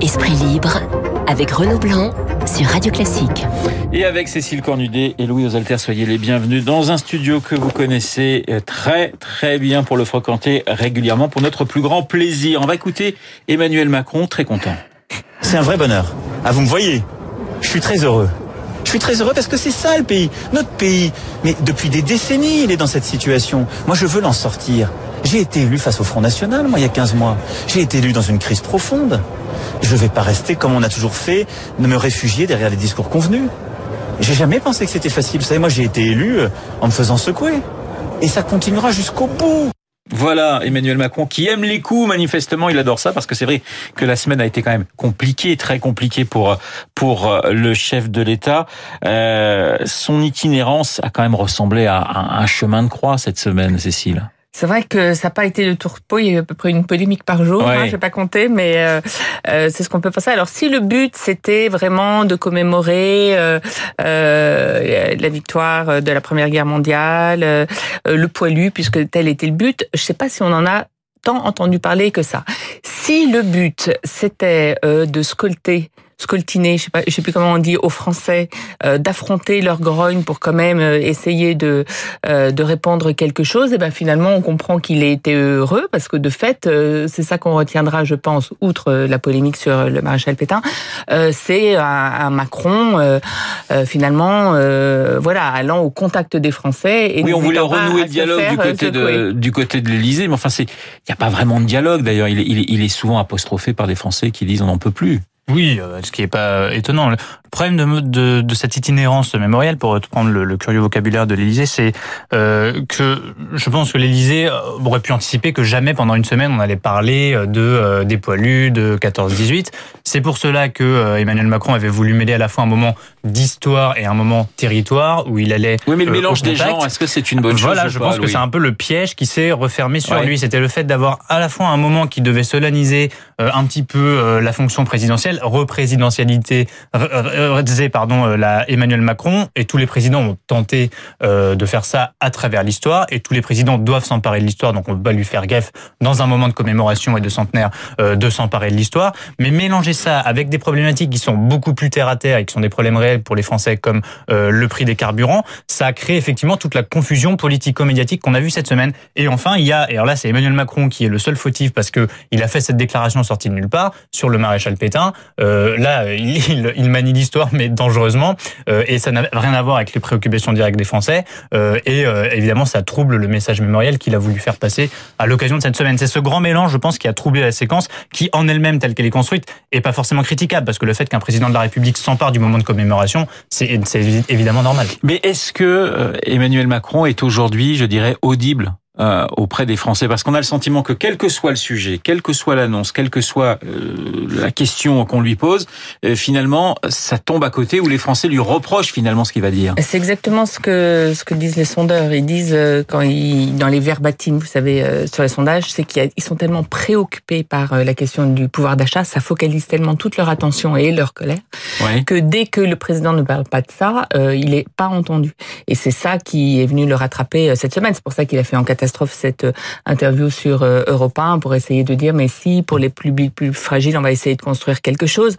Esprit libre avec Renaud Blanc sur Radio Classique. Et avec Cécile Cornudet et Louis Osalter, soyez les bienvenus dans un studio que vous connaissez très très bien pour le fréquenter régulièrement pour notre plus grand plaisir. On va écouter Emmanuel Macron, très content. C'est un vrai bonheur. Ah, vous me voyez? Je suis très heureux. Je suis très heureux parce que c'est ça le pays, notre pays. Mais depuis des décennies, il est dans cette situation. Moi, je veux l'en sortir. J'ai été élu face au Front National, moi, il y a 15 mois. J'ai été élu dans une crise profonde. Je ne vais pas rester comme on a toujours fait, de me réfugier derrière les discours convenus. J'ai jamais pensé que c'était facile. Vous savez, moi, j'ai été élu euh, en me faisant secouer. Et ça continuera jusqu'au bout. Voilà, Emmanuel Macron qui aime les coups, manifestement, il adore ça parce que c'est vrai que la semaine a été quand même compliquée, très compliquée pour pour euh, le chef de l'État. Euh, son itinérance a quand même ressemblé à un chemin de croix cette semaine, Cécile. C'est vrai que ça n'a pas été le tourpeau, il y a eu à peu près une polémique par jour, hein, je vais pas compter, mais euh, euh, c'est ce qu'on peut penser. Alors si le but c'était vraiment de commémorer euh, euh, la victoire de la Première Guerre mondiale, euh, le poilu, puisque tel était le but, je sais pas si on en a tant entendu parler que ça. Si le but c'était de scolter scoltiner, je sais pas, je sais plus comment on dit aux Français, euh, d'affronter leur grogne pour quand même euh, essayer de euh, de répondre quelque chose. Et ben finalement, on comprend qu'il a été heureux parce que de fait, c'est ça qu'on retiendra, je pense, outre la polémique sur le maréchal Pétain, c'est un, Macron finalement, voilà, allant au contact des Français. Et oui, on voulait renouer le dialogue du côté de du côté de l'Élysée, mais enfin c'est, il n'y a pas vraiment de dialogue. D'ailleurs, il, il, il est souvent apostrophé par des Français qui disent on n'en peut plus. Oui, euh, ce qui est pas étonnant. Le problème de, de, de cette itinérance mémorielle, pour reprendre le, le curieux vocabulaire de l'Élysée, c'est euh, que je pense que l'Élysée euh, aurait pu anticiper que jamais pendant une semaine on allait parler de euh, des poilus de 14-18. C'est pour cela que Emmanuel Macron avait voulu mêler à la fois un moment d'histoire et un moment territoire où il allait. Oui, mais le mélange des gens, est-ce que c'est une bonne chose Voilà, je pense que c'est un peu le piège qui s'est refermé sur lui. C'était le fait d'avoir à la fois un moment qui devait solenniser un petit peu la fonction présidentielle représidentialité, pardon, euh, la Emmanuel Macron et tous les présidents ont tenté euh, de faire ça à travers l'histoire et tous les présidents doivent s'emparer de l'histoire, donc on ne peut pas lui faire gaffe dans un moment de commémoration et de centenaire euh, de s'emparer de l'histoire, mais mélanger ça avec des problématiques qui sont beaucoup plus terre à terre et qui sont des problèmes réels pour les Français comme le prix des carburants, ça a créé effectivement toute la confusion politico-médiatique qu'on a vue cette semaine. Et enfin, il y a, et alors là c'est Emmanuel Macron qui est le seul fautif parce que il a fait cette déclaration sortie de nulle part sur le maréchal Pétain. Euh, là, il, il manie mais dangereusement, euh, et ça n'a rien à voir avec les préoccupations directes des Français. Euh, et évidemment, ça trouble le message mémoriel qu'il a voulu faire passer à l'occasion de cette semaine. C'est ce grand mélange, je pense, qui a troublé la séquence, qui en elle-même, telle qu'elle est construite, est pas forcément critiquable, parce que le fait qu'un président de la République s'empare du moment de commémoration, c'est évidemment normal. Mais est-ce que Emmanuel Macron est aujourd'hui, je dirais, audible? Euh, auprès des Français Parce qu'on a le sentiment que quel que soit le sujet, quelle que soit l'annonce, quelle que soit euh, la question qu'on lui pose, euh, finalement, ça tombe à côté où les Français lui reprochent finalement ce qu'il va dire. C'est exactement ce que ce que disent les sondeurs. Ils disent quand ils dans les verbatims, vous savez, sur les sondages, c'est qu'ils sont tellement préoccupés par la question du pouvoir d'achat, ça focalise tellement toute leur attention et leur colère que dès que le président ne parle pas de ça, il est pas entendu. Et c'est ça qui est venu le rattraper cette semaine. C'est pour ça qu'il a fait en catastrophe cette euh, interview sur euh, Europe 1 pour essayer de dire mais si pour les plus plus fragiles on va essayer de construire quelque chose.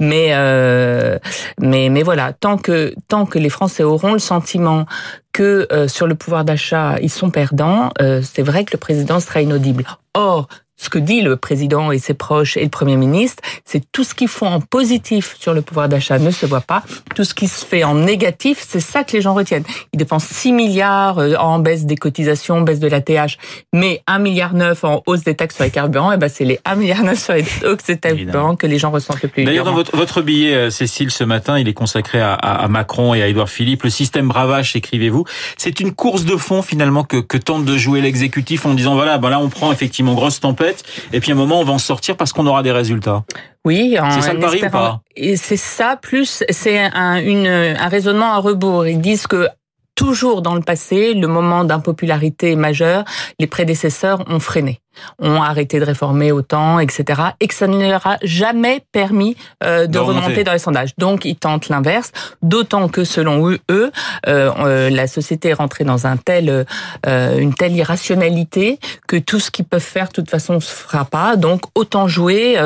Mais euh, mais mais voilà tant que tant que les Français auront le sentiment que sur le pouvoir d'achat ils sont perdants c'est vrai que le président sera inaudible. Or ce que dit le président et ses proches et le Premier ministre, c'est tout ce qu'ils font en positif sur le pouvoir d'achat ne se voit pas. Tout ce qui se fait en négatif, c'est ça que les gens retiennent. Ils dépensent 6 milliards euh, en baisse des cotisations, baisse de la TH, mais 1 milliard 9 en hausse des taxes sur les carburants, et ben c'est les 1 milliard 9 sur les hausses des carburants que les gens ressentent le plus. D'ailleurs, dans votre, votre, billet, euh, Cécile, ce matin, il est consacré à, à Macron et à Édouard Philippe. Le système bravage, écrivez-vous. C'est une course de fond finalement que, que tente de jouer l'exécutif en disant voilà, ben là on prend effectivement grosse tempête et puis à un moment on va en sortir parce qu'on aura des résultats. Oui, c'est ça le pari ou pas? Et c'est ça, plus c'est un, une, un raisonnement à rebours. Ils disent que toujours dans le passé, le moment d'impopularité majeur, les prédécesseurs ont freiné. Ont arrêté de réformer autant, etc., et que ça ne leur a jamais permis euh, de, remonter. dans les sondages. Donc, ils tentent l'inverse, d'autant que selon eux, eux euh, la société est rentrée dans un tel, une telle irrationalité que tout ce qu'ils peuvent faire, de toute façon, se fera pas. Donc, autant jouer,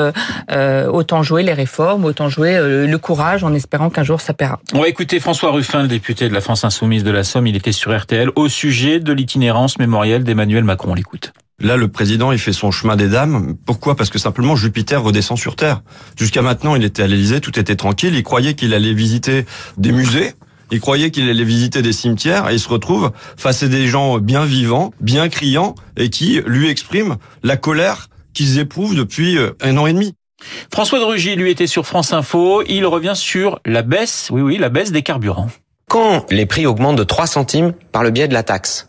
autant jouer les réformes, autant jouer le courage, en espérant qu'un jour ça paiera. On va écouter François Ruffin, le député de la France Insoumise de la Somme. Il était sur RTL au sujet de l'itinérance mémorielle d'Emmanuel Macron. On l'écoute. Là, le président, il fait son chemin des dames. Pourquoi? Parce que simplement Jupiter redescend sur Terre. Jusqu'à maintenant, il était à l'Élysée, tout était tranquille. Il croyait qu'il allait visiter des musées. Il croyait qu'il allait visiter des cimetières et il se retrouve face à des gens bien vivants, bien criants et qui lui expriment la colère qu'ils éprouvent depuis euh, un an et demi. François de Rugy, lui, était sur France Info. Il revient sur la baisse, oui, oui, la baisse des carburants. Quand les prix augmentent de 3 centimes par le biais de la taxe,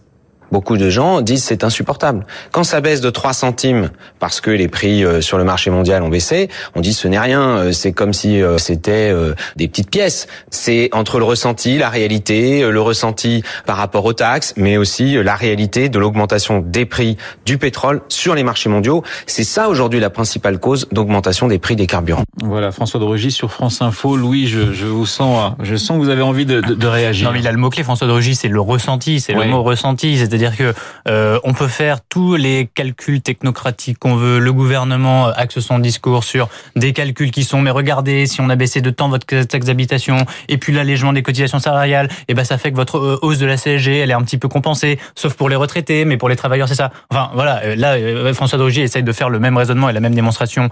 Beaucoup de gens disent c'est insupportable. Quand ça baisse de 3 centimes parce que les prix euh, sur le marché mondial ont baissé, on dit ce n'est rien, euh, c'est comme si euh, c'était des petites pièces. C'est entre le ressenti, la réalité, le ressenti par rapport aux taxes, mais aussi la réalité de l'augmentation des prix du pétrole sur les marchés mondiaux. C'est ça aujourd'hui la principale cause d'augmentation des prix des carburants. Voilà, François de Rugy sur France Info. Louis, je, je, vous sens, je sens que vous avez envie de, de, de réagir. Non, mais il a le mot-clé, François de Rugy, c'est le ressenti, c'est le mot ressenti, c'est-à-dire c'est-à-dire que euh, on peut faire tous les calculs technocratiques qu'on veut. Le gouvernement axe son discours sur des calculs qui sont mais regardez si on a baissé de temps votre taxe d'habitation et puis l'allègement des cotisations salariales, et eh ben ça fait que votre euh, hausse de la CSG elle est un petit peu compensée, sauf pour les retraités, mais pour les travailleurs c'est ça. Enfin voilà, euh, là François Drogy essaye de faire le même raisonnement et la même démonstration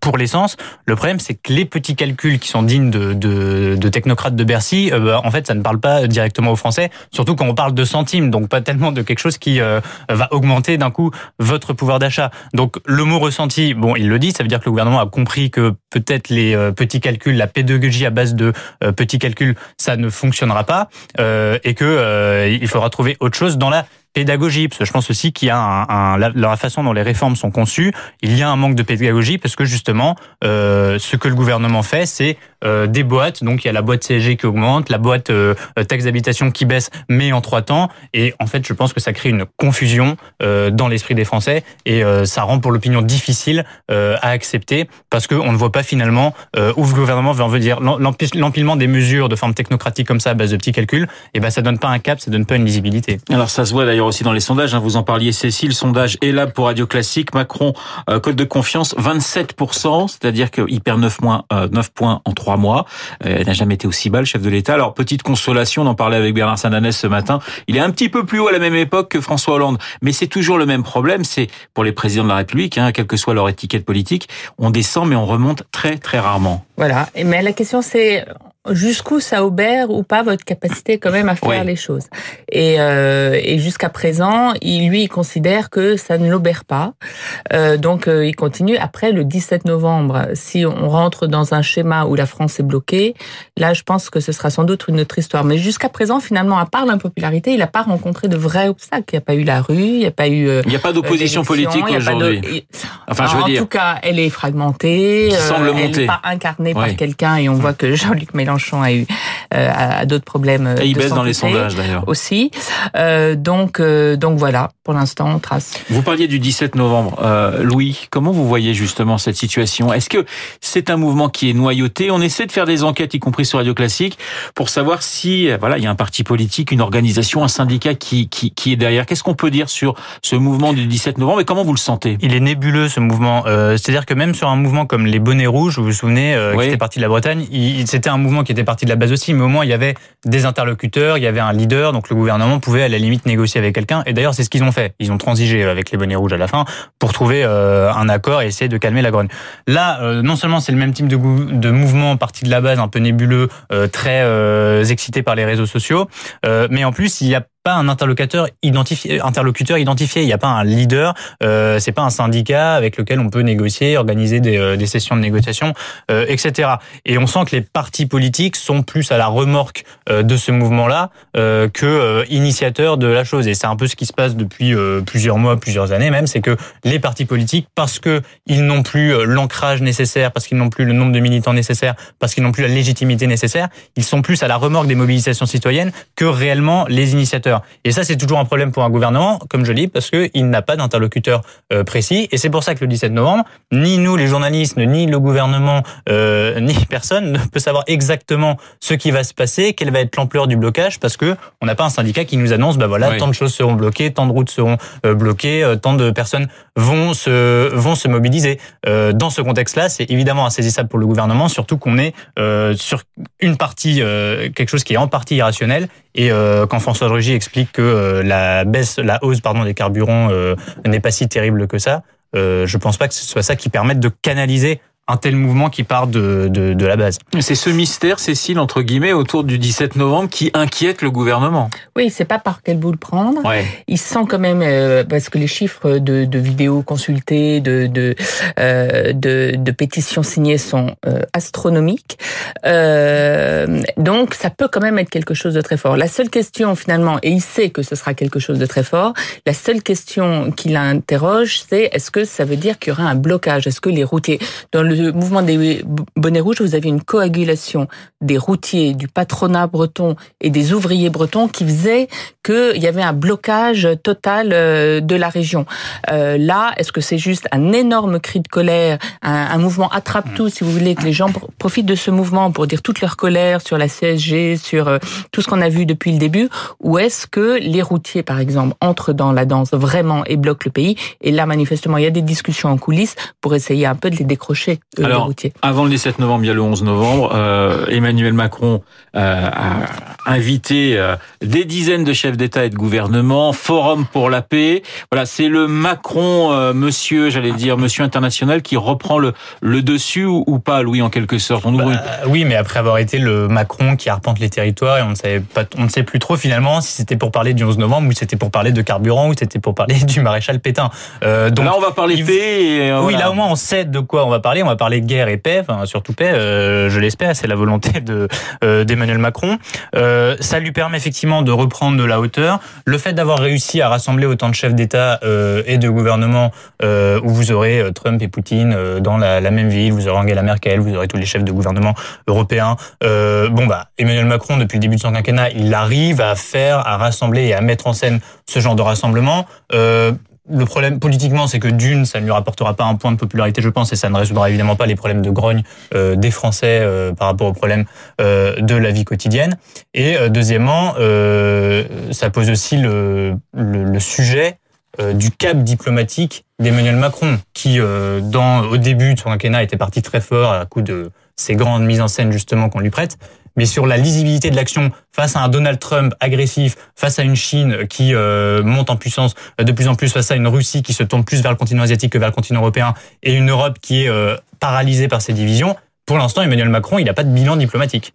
pour l'essence. Le problème c'est que les petits calculs qui sont dignes de, de, de technocrates de Bercy, bah, en fait ça ne parle pas directement aux Français, surtout quand on parle de centimes, donc pas tellement de quelque chose qui euh, va augmenter d'un coup votre pouvoir d'achat. Donc le mot ressenti, bon, il le dit, ça veut dire que le gouvernement a compris que peut-être les euh, petits calculs, la pédagogie à base de euh, petits calculs, ça ne fonctionnera pas et que il faudra trouver autre chose dans la pédagogie, parce que je pense aussi qu'il y a un, la, façon dont les réformes sont conçues, il y a un manque de pédagogie parce que justement, euh, ce que le gouvernement fait, c'est euh, des boîtes. Donc il y a la boîte CSG qui augmente, la boîte euh, taxe d'habitation qui baisse, mais en trois temps. Et en fait, je pense que ça crée une confusion euh, dans l'esprit des Français et euh, ça rend pour l'opinion difficile euh, à accepter parce qu'on ne voit pas finalement où le gouvernement veut en dire l'empilement des mesures de forme technocratique comme ça à base de petits calculs. Et ben ça donne pas un cap, ça donne pas une lisibilité. Alors ça se voit d'ailleurs aussi dans les sondages. Hein, vous en parliez, Cécile. Sondage là pour Radio Classique. Macron, euh, code de confiance, 27%, c'est-à-dire qu'il perd 9, mois, 9 points en 3 mois. Euh, il n'a jamais été aussi bas, le chef de l'État. Alors, petite consolation, on en parlait avec Bernard Sananès ce matin. Il est un petit peu plus haut à la même époque que François Hollande. Mais c'est toujours le même problème. C'est pour les présidents de la République, hein, quelle que soit leur étiquette politique, on descend, mais on remonte très, très rarement. Voilà. Mais la question, c'est jusqu'où ça obère ou pas votre capacité quand même à faire les choses. Et, euh, et jusqu'à présent, il, lui, il considère que ça ne l'obère pas. Euh, donc, euh, il continue. Après le 17 novembre, si on rentre dans un schéma où la France est bloquée, là, je pense que ce sera sans doute une autre histoire. Mais jusqu'à présent, finalement, à part l'impopularité, il n'a pas rencontré de vrais obstacles. Il n'y a pas eu la rue, il n'y a pas eu... Euh, il n'y a pas d'opposition politique aujourd'hui. Enfin, je veux en dire... En tout cas, elle est fragmentée. semble elle n'est pas incarnée par quelqu'un et on voit que Jean-Luc Mélenchon Mélenchon a eu euh, d'autres problèmes. Et il baisse dans les sondages d'ailleurs. Aussi. Euh, donc, euh, donc voilà, pour l'instant, on trace. Vous parliez du 17 novembre. Euh, Louis, comment vous voyez justement cette situation? Est-ce que c'est un mouvement qui est noyauté? On essaie de faire des enquêtes, y compris sur Radio Classique, pour savoir si voilà, il y a un parti politique, une organisation, un syndicat qui, qui, qui est derrière. Qu'est-ce qu'on peut dire sur ce mouvement du 17 novembre et comment vous le sentez? Il est nébuleux ce mouvement. Euh, C'est-à-dire que même sur un mouvement comme les bonnets rouges, vous vous souvenez, euh, qui était parti de la Bretagne, c'était un mouvement qui était parti de la base aussi, mais au moins il y avait des interlocuteurs, il y avait un leader, donc le gouvernement pouvait à la limite négocier avec quelqu'un. Et d'ailleurs, c'est ce qu'ils ont fait. Ils ont transigé avec les bonnets rouges à la fin pour trouver euh, un accord et essayer de calmer la grogne. Là, euh, non seulement c'est le même type de, mouvement parti de la base, un peu nébuleux, euh, très excité par les réseaux sociaux, mais en plus il y a pas un interlocuteur identifié, interlocuteur identifié. Il n'y a pas un leader. Euh, c'est pas un syndicat avec lequel on peut négocier, organiser des, euh, sessions de négociation, euh, etc. Et on sent que les partis politiques sont plus à la remorque euh, de ce mouvement-là euh, que initiateurs de la chose. Et c'est un peu ce qui se passe depuis plusieurs mois, plusieurs années même, c'est que les partis politiques, parce que ils n'ont plus l'ancrage nécessaire, parce qu'ils n'ont plus le nombre de militants nécessaire, parce qu'ils n'ont plus la légitimité nécessaire, ils sont plus à la remorque des mobilisations citoyennes que réellement les initiateurs. Interlocuteurs. Et ça, c'est toujours un problème pour un gouvernement, comme je dis, parce qu'il n'a pas d'interlocuteur euh, précis. Et c'est pour ça que le 17 novembre, ni nous, les journalistes, ni le gouvernement, euh, ni personne ne peut savoir exactement ce qui va se passer, quelle va être l'ampleur du blocage, parce que on n'a pas un syndicat qui nous annonce, bah voilà, tant de choses seront bloquées, tant de routes seront euh, bloquées, tant de personnes vont se vont se mobiliser. Euh, dans ce contexte-là, c'est évidemment insaisissable pour le gouvernement, surtout qu'on est sur une partie, quelque chose qui est en partie irrationnel, et quand François Rugy explique que la baisse, la hausse pardon des carburants n'est pas si terrible que ça. Euh, je pense pas que ce soit ça qui permette de canaliser un tel mouvement qui part de, de, de la base. C'est ce mystère, Cécile, entre guillemets, autour du 17 novembre qui inquiète le gouvernement. Oui, c'est pas par quel bout le prendre. Ouais. Il sent quand même, euh, parce que les chiffres de, de vidéos consultées, de, de, euh, de, de, pétitions signées sont euh, astronomiques. Euh, donc, ça peut quand même être quelque chose de très fort. La seule question, finalement, et il sait que ce sera quelque chose de très fort, la seule question qui l'interroge, c'est est-ce que ça veut dire qu'il y aura un blocage? Est-ce que les routiers, dans le le mouvement des bonnets rouges, vous avez une coagulation des routiers, du patronat breton et des ouvriers bretons qui faisait qu'il y avait un blocage total euh, de la région. Euh, là, est-ce que c'est juste un énorme cri de colère, un, mouvement attrape-tout, si vous voulez, que les gens profitent de ce mouvement pour dire toute leur colère sur la CSG, sur euh, tout ce qu'on a vu depuis le début, ou est-ce que les routiers, par exemple, entrent dans la danse vraiment et bloquent le pays? Et là, manifestement, il y a des discussions en coulisses pour essayer un peu de les décrocher euh, Alors, avant le 17 novembre, il y a le 11 novembre. Euh, Emmanuel Macron euh, a invité euh, des dizaines de chefs d'État et de gouvernement, Forum pour la paix. Voilà, c'est le Macron, euh, monsieur, j'allais dire, monsieur international, qui reprend le, le dessus ou, pas, Louis, en quelque sorte? On bah, Oui, mais après avoir été le Macron qui arpente les territoires et on ne savait pas, on ne sait plus trop finalement si c'était pour parler du 11 novembre ou si c'était pour parler de carburant ou si c'était pour parler du maréchal Pétain. donc là, on va parler paix. Et, oui, là au moins on sait de quoi on va parler. On va parler guerre et paix, enfin, surtout paix, euh, je l'espère, c'est la volonté de euh, d'Emmanuel Macron. Euh, ça lui permet effectivement de reprendre de la hauteur. Le fait d'avoir réussi à rassembler autant de chefs d'État et de gouvernement, où vous aurez Trump et Poutine dans la, la, même ville, vous aurez Angela Merkel, vous aurez tous les chefs de gouvernement européens. bon bah, Emmanuel Macron, depuis le début de son quinquennat, il arrive à faire, à rassembler et à mettre en scène ce genre de rassemblement. Le problème politiquement, c'est que d'une, ça ne lui rapportera pas un point de popularité, je pense, et ça ne résoudra évidemment pas les problèmes de grogne euh, des Français euh, par rapport aux problèmes euh, de la vie quotidienne. Et deuxièmement, ça pose aussi le, sujet du cap diplomatique d'Emmanuel Macron, qui, au début de son quinquennat, était parti très fort à coup de ces grandes mises en scène justement qu'on lui prête, mais sur la lisibilité de l'action face à un Donald Trump agressif, face à une Chine qui euh, monte en puissance de plus en plus, face à une Russie qui se tourne plus vers le continent asiatique que vers le continent européen, et une Europe qui est euh, paralysée par ces divisions, pour l'instant, Emmanuel Macron, il n'a pas de bilan diplomatique.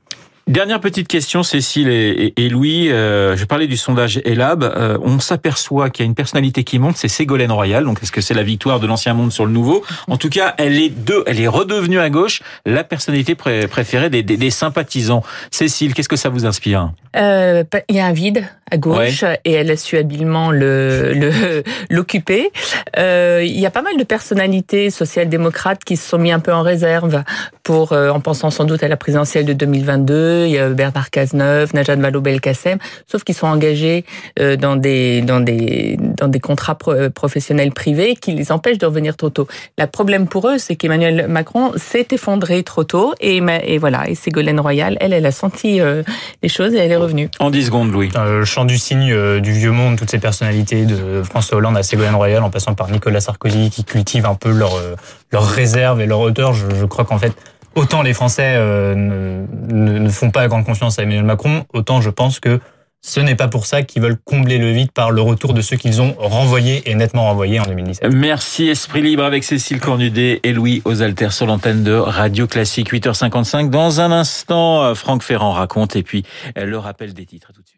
Dernière petite question, Cécile et, et, Louis. Euh, je parlais du sondage Elab. Euh, on s'aperçoit qu'il y a une personnalité qui monte, c'est Ségolène Royal. Donc, est-ce que c'est la victoire de l'ancien monde sur le nouveau? En tout cas, elle est deux, elle est redevenue à gauche la personnalité préférée des, des, des sympathisants. Cécile, qu'est-ce que ça vous inspire? Euh, Il y a un vide à gauche et elle a su habilement le l'occuper. Euh, il y a pas mal de personnalités social-démocrates qui se sont mis un peu en réserve pour, euh, en pensant sans doute à la présidentielle de 2022. Il y a Bernard Cazeneuve, Najat Vallaud-Belkacem, sauf qu'ils sont engagés euh, dans des dans des dans des contrats professionnels privés qui les empêchent de revenir trop tôt. Le problème pour eux, c'est qu'Emmanuel Macron s'est effondré trop tôt et, et voilà. Et Ségolène Royal, elle, elle a senti les choses et elle est revenue. En 10 secondes, Louis du signe euh, du vieux monde, toutes ces personnalités de François Hollande à Ségolène Royal, en passant par Nicolas Sarkozy, qui cultivent un peu leur, euh, leur réserve et leur hauteur. Je, crois qu'en fait, autant les Français euh, ne, font pas grande confiance à Emmanuel Macron, autant je pense que ce n'est pas pour ça qu'ils veulent combler le vide par le retour de ceux qu'ils ont renvoyés et nettement renvoyés en 2017. Merci Esprit Libre avec Cécile Cornudet et Louis Osalter sur l'antenne de Radio Classique 8h55. Dans un instant, Franck Ferrand raconte et puis le rappel des titres tout de suite.